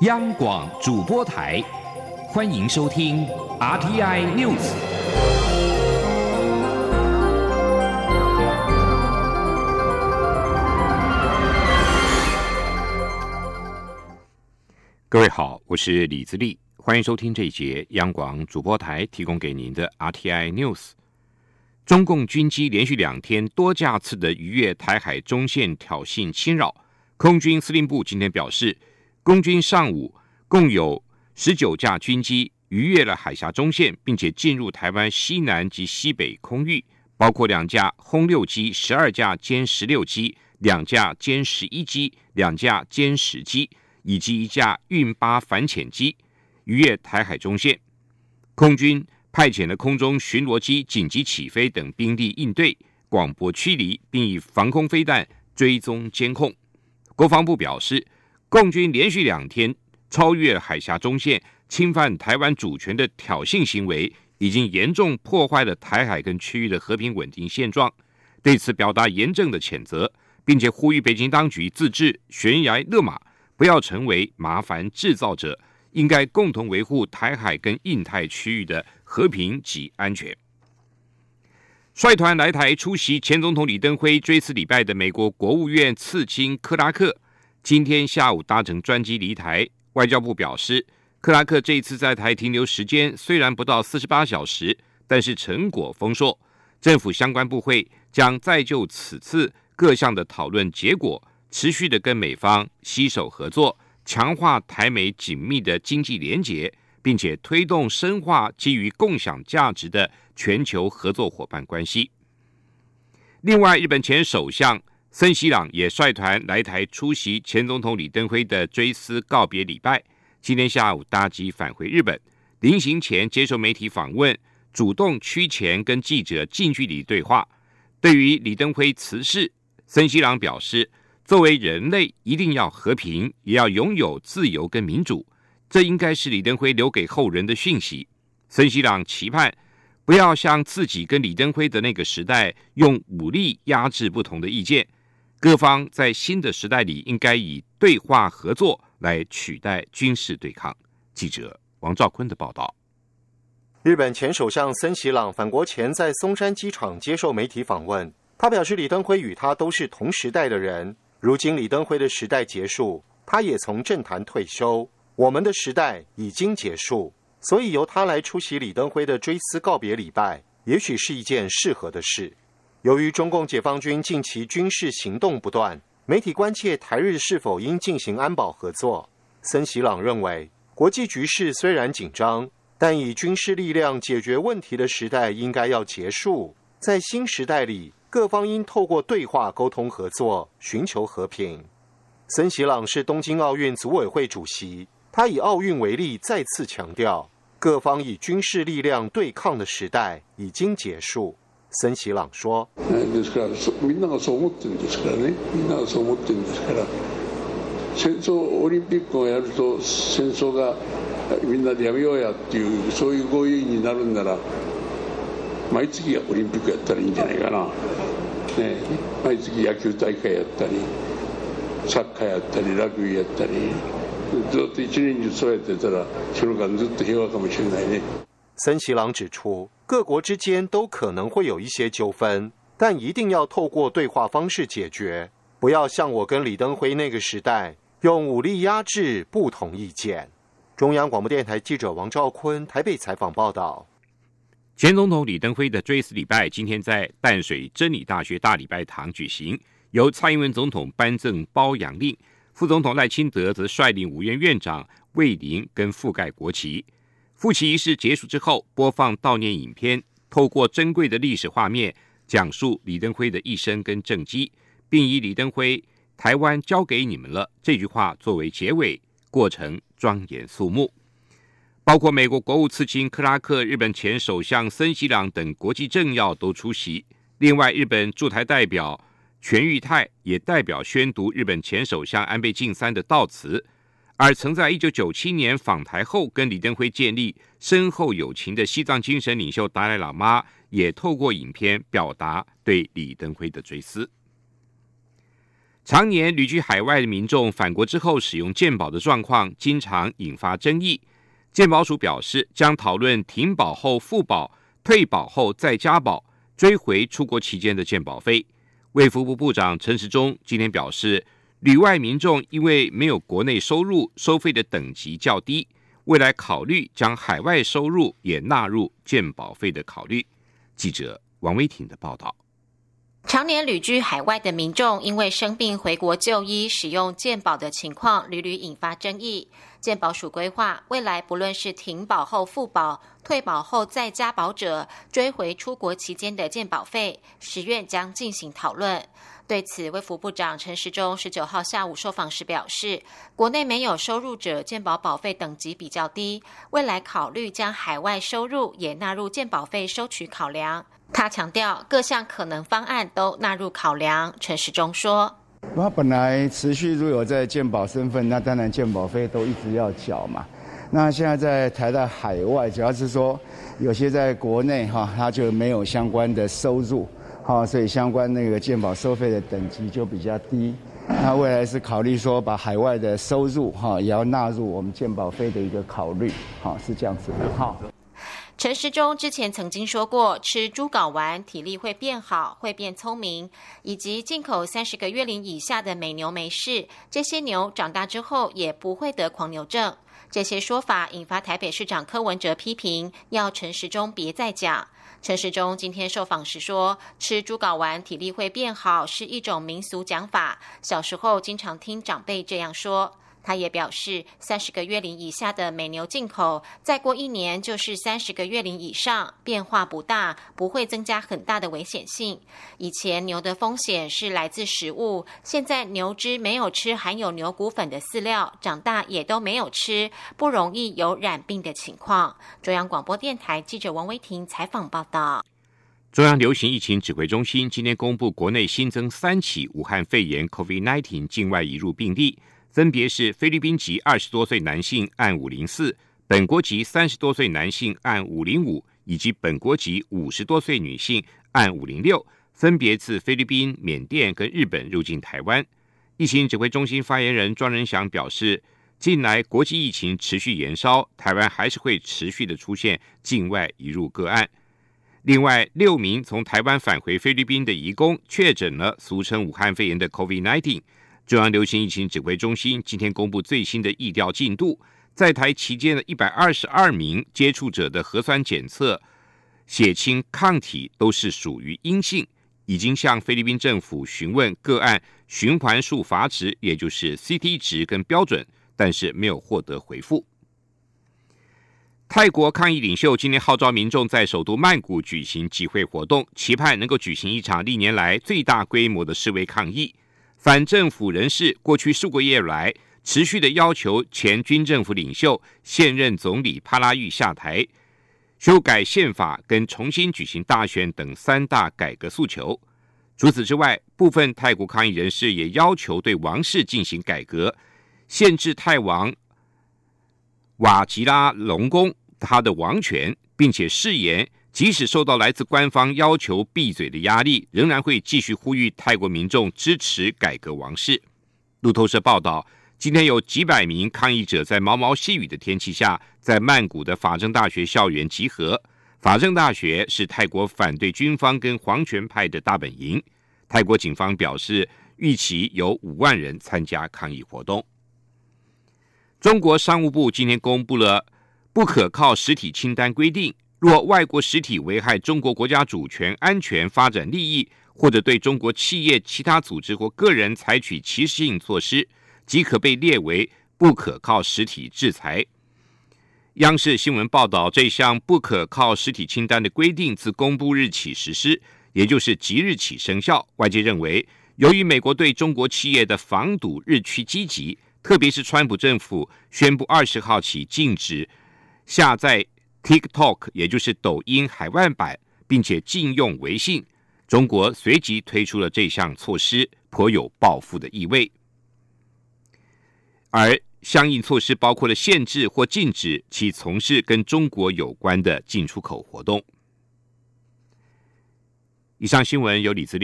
央广主播台，欢迎收听 RTI News。各位好，我是李自立，欢迎收听这一节央广主播台提供给您的 RTI News。中共军机连续两天多架次的逾越台海中线挑衅侵扰，空军司令部今天表示，共军上午共有十九架军机逾越了海峡中线，并且进入台湾西南及西北空域，包括两架轰六机、十二架歼十六机、两架歼十一机、两架歼十机以及一架运八反潜机逾越台海中线，空军。派遣了空中巡逻机紧急起飞等兵力应对，广播驱离，并以防空飞弹追踪监控。国防部表示，共军连续两天超越海峡中线，侵犯台湾主权的挑衅行为，已经严重破坏了台海跟区域的和平稳定现状，对此表达严正的谴责，并且呼吁北京当局自治、悬崖勒马，不要成为麻烦制造者。应该共同维护台海跟印太区域的和平及安全。率团来台出席前总统李登辉追思礼拜的美国国务院次卿克拉克，今天下午搭乘专机离台。外交部表示，克拉克这一次在台停留时间虽然不到四十八小时，但是成果丰硕。政府相关部会将再就此次各项的讨论结果，持续的跟美方携手合作。强化台美紧密的经济联结，并且推动深化基于共享价值的全球合作伙伴关系。另外，日本前首相森喜朗也率团来台出席前总统李登辉的追思告别礼拜。今天下午搭机返回日本，临行前接受媒体访问，主动趋前跟记者近距离对话。对于李登辉辞世，森喜朗表示。作为人类，一定要和平，也要拥有自由跟民主。这应该是李登辉留给后人的讯息。森西朗期盼不要像自己跟李登辉的那个时代，用武力压制不同的意见。各方在新的时代里，应该以对话合作来取代军事对抗。记者王兆坤的报道。日本前首相森喜朗返国前，在松山机场接受媒体访问，他表示李登辉与他都是同时代的人。如今李登辉的时代结束，他也从政坛退休，我们的时代已经结束，所以由他来出席李登辉的追思告别礼拜，也许是一件适合的事。由于中共解放军近期军事行动不断，媒体关切台日是否应进行安保合作。森喜朗认为，国际局势虽然紧张，但以军事力量解决问题的时代应该要结束，在新时代里。各方应透过对话沟通合作，寻求和平。森喜朗是东京奥运组委会主席，他以奥运为例，再次强调，各方以军事力量对抗的时代已经结束。森喜朗说：“ですからみんながそう思ってるんですからね、みんながそう思ってるんですから、戦争オリンピックをやると戦争がみんなでやめようやっていうそういう合意になるんなら。”毎月オリンピックやったらいいんじゃないかな、ね、毎月野球大会やったりサッカーやったりラグビーやったりずっと一年中そうやってたらその間ずっと平和かもしれないね。森喜朗指出， 各国之间都可能会有一些纠纷，但一定要透过对话方式解决，不要像我跟李登辉那个时代用武力压制不同意见。中央广播电台记者王兆坤台北采访报道。前总统李登辉的追思礼拜今天在淡水真理大学大礼拜堂举行，由蔡英文总统颁赠褒扬令，副总统赖清德则率领五院院长魏林跟覆盖国旗。复旗仪式结束之后，播放悼念影片，透过珍贵的历史画面，讲述李登辉的一生跟政绩，并以李登辉“台湾交给你们了”这句话作为结尾，过程庄严肃穆。包括美国国务次卿克拉克、日本前首相森喜朗等国际政要都出席。另外，日本驻台代表全玉泰也代表宣读日本前首相安倍晋三的悼词。而曾在一九九七年访台后跟李登辉建立深厚友情的西藏精神领袖达赖喇嘛，也透过影片表达对李登辉的追思。常年旅居海外的民众返国之后使用健保的状况，经常引发争议。健保署表示，将讨论停保后复保、退保后再加保、追回出国期间的健保费。卫福部部长陈时中今天表示，旅外民众因为没有国内收入，收费的等级较低，未来考虑将海外收入也纳入健保费的考虑。记者王威婷的报道。常年旅居海外的民众，因为生病回国就医使用健保的情况，屡屡引发争议。健保署规划，未来不论是停保后复保、退保后再加保者，追回出国期间的健保费，十院将进行讨论。对此，卫福部长陈时中十九号下午受访时表示，国内没有收入者健保保费等级比较低，未来考虑将海外收入也纳入健保费收取考量。他强调，各项可能方案都纳入考量。陈时中说：“他本来持续如有在健保身份，那当然健保费都一直要缴嘛。那现在在台在海外，主要是说有些在国内哈，他就没有相关的收入，哈，所以相关那个健保收费的等级就比较低。那未来是考虑说，把海外的收入哈也要纳入我们健保费的一个考虑，哈，是这样子的，哈。”陈时中之前曾经说过，吃猪睾丸体力会变好，会变聪明，以及进口三十个月龄以下的美牛没事，这些牛长大之后也不会得狂牛症。这些说法引发台北市长柯文哲批评，要陈时中别再讲。陈时中今天受访时说，吃猪睾丸体力会变好是一种民俗讲法，小时候经常听长辈这样说。他也表示，三十个月龄以下的美牛进口，再过一年就是三十个月龄以上，变化不大，不会增加很大的危险性。以前牛的风险是来自食物，现在牛只没有吃含有牛骨粉的饲料，长大也都没有吃，不容易有染病的情况。中央广播电台记者王威婷采访报道。中央流行疫情指挥中心今天公布，国内新增三起武汉肺炎 （COVID-19） 境外移入病例。分别是菲律宾籍二十多岁男性按五零四，本国籍三十多岁男性按五零五，以及本国籍五十多岁女性按五零六，分别自菲律宾、缅甸跟日本入境台湾。疫情指挥中心发言人庄仁祥表示，近来国际疫情持续延烧，台湾还是会持续的出现境外移入个案。另外，六名从台湾返回菲律宾的移工确诊了俗称武汉肺炎的 COVID-19。中央流行疫情指挥中心今天公布最新的疫调进度，在台期间的一百二十二名接触者的核酸检测血清抗体都是属于阴性，已经向菲律宾政府询问个案循环数阀值，也就是 CT 值跟标准，但是没有获得回复。泰国抗议领袖今天号召民众在首都曼谷举行集会活动，期盼能够举行一场历年来最大规模的示威抗议。反政府人士过去数个月来，持续的要求前军政府领袖、现任总理帕拉育下台、修改宪法跟重新举行大选等三大改革诉求。除此之外，部分泰国抗议人士也要求对王室进行改革，限制泰王瓦吉拉隆功他的王权，并且誓言。即使受到来自官方要求闭嘴的压力，仍然会继续呼吁泰国民众支持改革王室。路透社报道，今天有几百名抗议者在毛毛细雨的天气下，在曼谷的法政大学校园集合。法政大学是泰国反对军方跟皇权派的大本营。泰国警方表示，预期有五万人参加抗议活动。中国商务部今天公布了不可靠实体清单规定。若外国实体危害中国国家主权、安全、发展利益，或者对中国企业、其他组织或个人采取歧视性措施，即可被列为不可靠实体制裁。央视新闻报道，这项不可靠实体清单的规定自公布日起实施，也就是即日起生效。外界认为，由于美国对中国企业的防堵日趋积极，特别是川普政府宣布二十号起禁止下载。TikTok，也就是抖音海外版，并且禁用微信，中国随即推出了这项措施，颇有报复的意味。而相应措施包括了限制或禁止其从事跟中国有关的进出口活动。以上新闻由李自力。